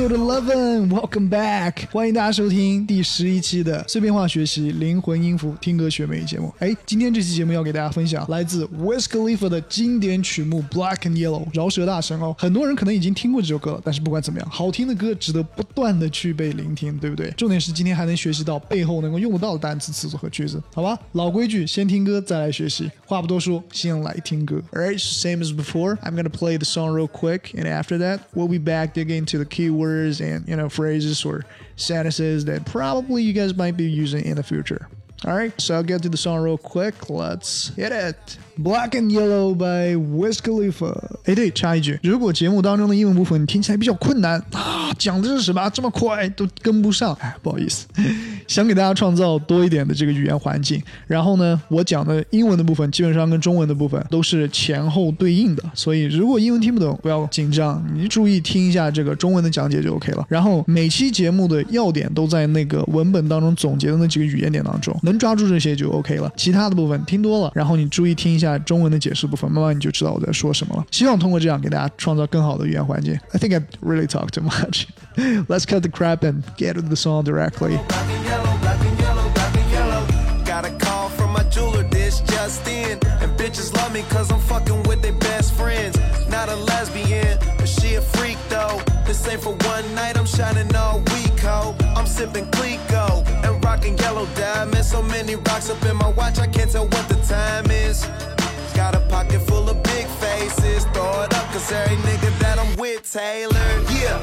Episode Eleven, welcome back！欢迎大家收听第十一期的碎片化学习灵魂音符听歌学美语节目。哎，今天这期节目要给大家分享来自 Wiz Khalifa 的经典曲目《Black and Yellow》，饶舌大神哦。很多人可能已经听过这首歌了，但是不管怎么样，好听的歌值得不断的去被聆听，对不对？重点是今天还能学习到背后能够用得到的单词、词组和句子，好吧？老规矩，先听歌再来学习。话不多说，先来听歌。Alright, same as before. I'm gonna play the song real quick, and after that, we'll be back digging into the keywords and you know phrases or sentences that probably you guys might be using in the future. All right, so I'll get to the song real quick. Let's hit it. Black and Yellow by Wiz Khalifa。哎，对，插一句，如果节目当中的英文部分你听起来比较困难啊，讲的是什么这么快都跟不上，哎，不好意思，想给大家创造多一点的这个语言环境。然后呢，我讲的英文的部分基本上跟中文的部分都是前后对应的，所以如果英文听不懂，不要紧张，你注意听一下这个中文的讲解就 OK 了。然后每期节目的要点都在那个文本当中总结的那几个语言点当中，能抓住这些就 OK 了。其他的部分听多了，然后你注意听一下。中文的解释部分，慢慢你就知道我在说什么了。希望通过这样给大家创造更好的语言环境。I think I really talked too much. Let's cut the crap and get to the song directly. Got a call from my jeweler, this just in. And bitches love me cause I'm fucking with their best friends. Not a lesbian, but she a freak though. This ain't for one night, I'm shining all week, ho. I'm sipping Clico and rocking yellow diamonds. So many rocks up in my watch, I can't tell what the time is. Got a pocket full of big faces, throw it up, cause every nigga that I'm with, Taylor. Yeah,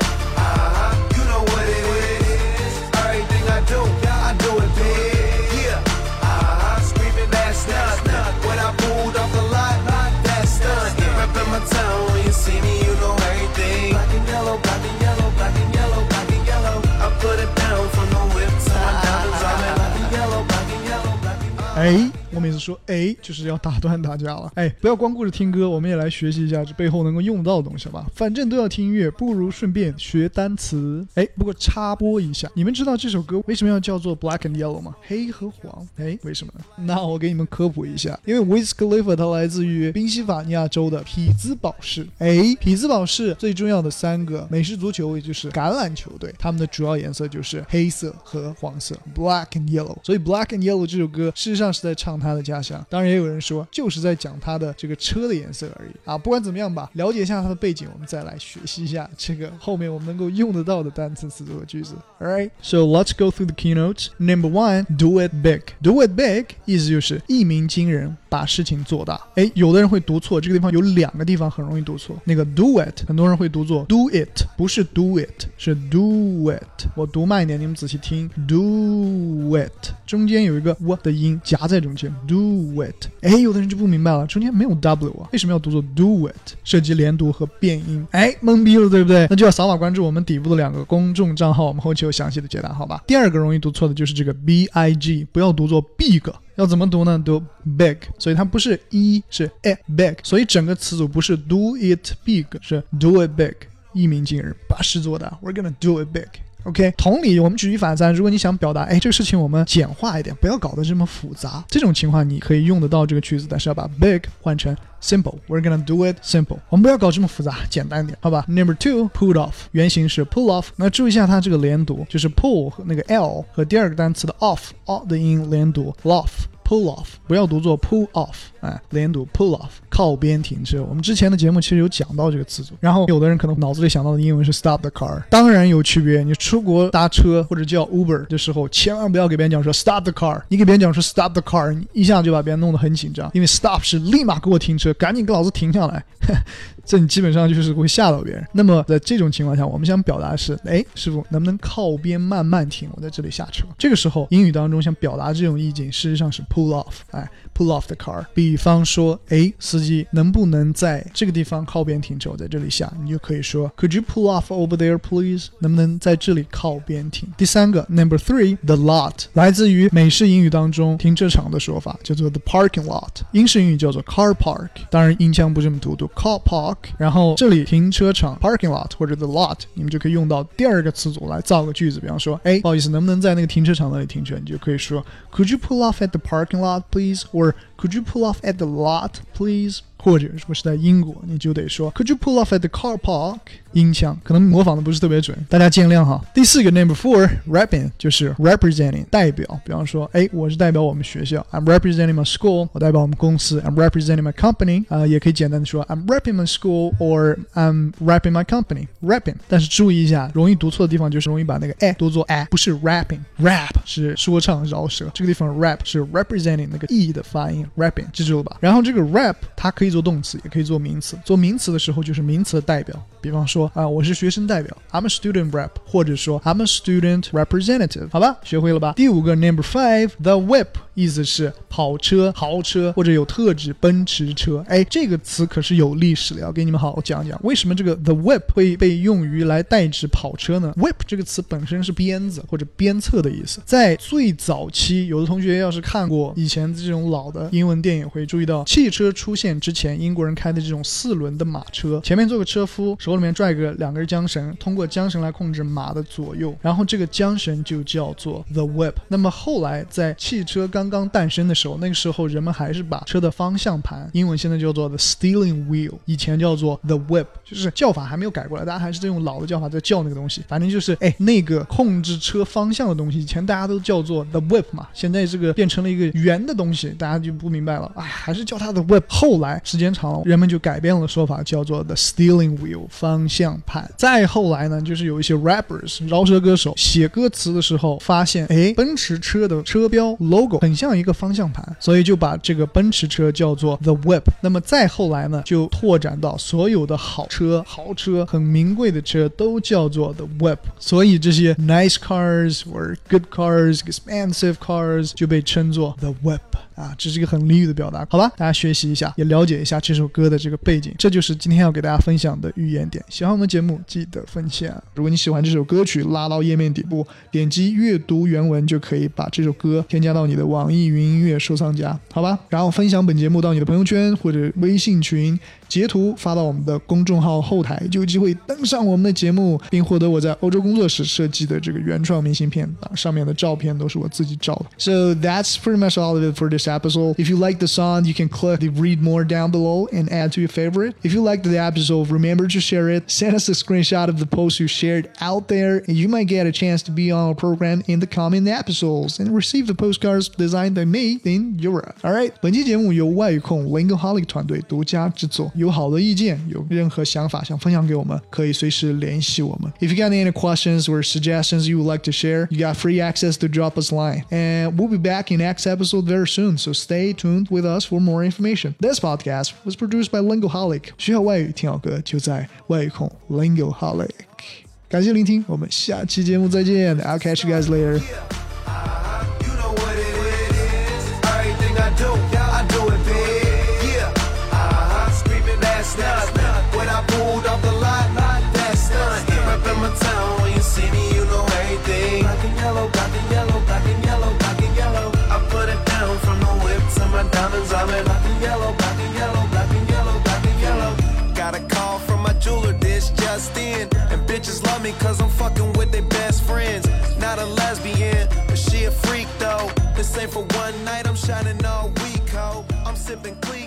哎，我每次说哎，就是要打断大家了。哎，不要光顾着听歌，我们也来学习一下这背后能够用到的东西吧。反正都要听音乐，不如顺便学单词。哎，不过插播一下，你们知道这首歌为什么要叫做 Black and Yellow 吗？黑和黄。哎，为什么呢？那我给你们科普一下，因为 Wiz Khalifa 它来自于宾夕法尼亚州的匹兹堡市。哎，匹兹堡市最重要的三个美式足球，也就是橄榄球队，他们的主要颜色就是黑色和黄色，Black and Yellow。所以 Black and Yellow 这首歌事实上是在唱他的家乡。当然，也有人说就是在讲他的这个车的颜色而已啊。不管怎么样吧，了解一下他的背景，我们再来学习一下这个后面我们能够用得到的单词、词组和句子。All right, so let's go through the keynotes. Number one, do it big. Do it big 意思就是一鸣惊人，把事情做大。哎，有的人会读错，这个地方有两个地方很容易读错。那个 do it，很多人会读作 do it，不是 do it，是 do it。我读慢一点，你们仔细听，do it，中间有一个 w 的音夹在中间，do it。哎，有的人就不明白了，中间没有 w 啊，为什么要读作 do it？涉及连读和变音，哎，懵逼了，对不对？那就要扫码关注我们底部的两个公众账号，我们后期有详细的解答，好吧？第二个容易读错的就是这个 b i g，不要读作 big。要怎么读呢？读 big，所以它不是一，是 a big，所以整个词组不是 do it big，是 do it big，一鸣惊人，把事做大。We're gonna do it big。OK，同理，我们举一反三。如果你想表达，哎，这个事情我们简化一点，不要搞得这么复杂，这种情况你可以用得到这个句子，但是要把 big 换成 simple。We're gonna do it simple。我们不要搞这么复杂，简单点，好吧？Number two，pull off，原型是 pull off。那注意一下它这个连读，就是 pull 和那个 l 和第二个单词的 off off 的音连读，off。Pull off，不要读作 pull off，哎，连读 pull off，靠边停车。我们之前的节目其实有讲到这个词组，然后有的人可能脑子里想到的英文是 stop the car，当然有区别。你出国搭车或者叫 Uber 的时候，千万不要给别人讲说 stop the car，你给别人讲说 stop the car，你一下就把别人弄得很紧张，因为 stop 是立马给我停车，赶紧给老子停下来。这你基本上就是会吓到别人。那么在这种情况下，我们想表达的是，哎，师傅能不能靠边慢慢停？我在这里下车。这个时候英语当中想表达这种意境，事实上是 pull off，哎，pull off the car。比方说，哎，司机能不能在这个地方靠边停车？我在这里下，你就可以说，Could you pull off over there, please？能不能在这里靠边停？第三个，Number three，the lot，来自于美式英语当中停车场的说法，叫做 the parking lot。英式英语叫做 car park，当然音腔不这么读，读 car park。然后这里停车场 parking lot 或者 the lot，你们就可以用到第二个词组来造个句子。比方说，哎，不好意思，能不能在那个停车场那里停车？你就可以说，Could you pull off at the parking lot, please? Or Could you pull off at the lot, please？或者如果是在英国，你就得说 Could you pull off at the car park？音腔可能模仿的不是特别准，大家见谅哈。第四个 number four，rapping 就是 representing 代表，比方说，哎，我是代表我们学校，I'm representing my school，我代表我们公司，I'm representing my company，啊、也可以简单的说 I'm repping my school or I'm repping my company，rapping。但是注意一下，容易读错的地方就是容易把那个 a 读作 a，不是 rapping，rap 是说唱饶舌，这个地方 rap 是 representing 那个 e 的发音 ，rapping 记住了吧？然后这个 rap 它可以做动词，也可以做名词。做名词的时候就是名词的代表，比方说啊、我是学生代表，I'm a student rep，或者说 I'm a student representative，好吧，学会了吧？第五个 number five，the whip 意思是跑车、豪车或者有特指奔驰车。哎，这个词可是有历史的，要给你们好好讲讲，为什么这个 the whip 会被用于来代指跑车呢？whip 这个词本身是鞭子或者鞭策的意思，在最早期，有的同学要是看过以前这种老的英文电影，会注意到汽车出现之前，英国人开的这种四轮的马车，前面坐个车夫，手里面拽个两根缰绳，通过缰绳来控制马的左右，然后这个缰绳就叫做 the whip。那么后来在汽车刚刚诞生的时候，那个时候人们还是把车的方向盘，英文现在叫做 the steering wheel，以前叫做 the whip，就是叫法还没有改过来，大家还是在用老的叫法在叫那个东西。反正就是哎，那个控制车方向的东西，以前大家都叫做 the whip 嘛，现在这个变成了一个圆的东西，大家就不不明白了。哎，还是叫它的 whip。后来时间长了，人们就改变了说法，叫做 the steering wheel 方向盘。再后来呢，就是有一些 rappers 饶舌歌手写歌词的时候，发现哎，奔驰车的车标 logo 很像一个方向盘，所以就把这个奔驰车叫做 the whip。那么再后来呢，就拓展到所有的好车、豪车、很名贵的车都叫做 the whip。所以这些 nice cars or good cars、expensive cars 就被称作 the whip。啊，这是一个很俚语的表达，好吧？大家学习一下，也了解一下这首歌的这个背景。这就是今天要给大家分享的语言点。喜欢我们节目，记得分享。如果你喜欢这首歌曲，拉到页面底部，点击阅读原文，就可以把这首歌添加到你的网易云音乐收藏夹，好吧？然后分享本节目到你的朋友圈或者微信群，截图发到我们的公众号后台，就有机会登上我们的节目，并获得我在欧洲工作时设计的这个原创明信片啊，上面的照片都是我自己照的。So that's pretty much all of it for this episode. you like the song, you can click the read more down below and add to your favorite. If you liked the episode, remember to share it. Send us a screenshot of the post you shared out there, and you might get a chance to be on our program in the coming episodes and receive the postcards designed by me in Europe. All right，本期节目由外语控 Lingoholic 团队独家制作。有好的意见，有任何想法想分享给我们，可以随时联系我们。If you got any questions or suggestions you would like to share, you got free access to drop us line. And we'll be back in next episode very soon, so stay tuned with us for more information. This podcast was produced by Lingoholic. 学好外语听好歌就在外语控 Lingoholic。感谢聆听，我们下期节目再见。I'll catch you guys later. sipping clean.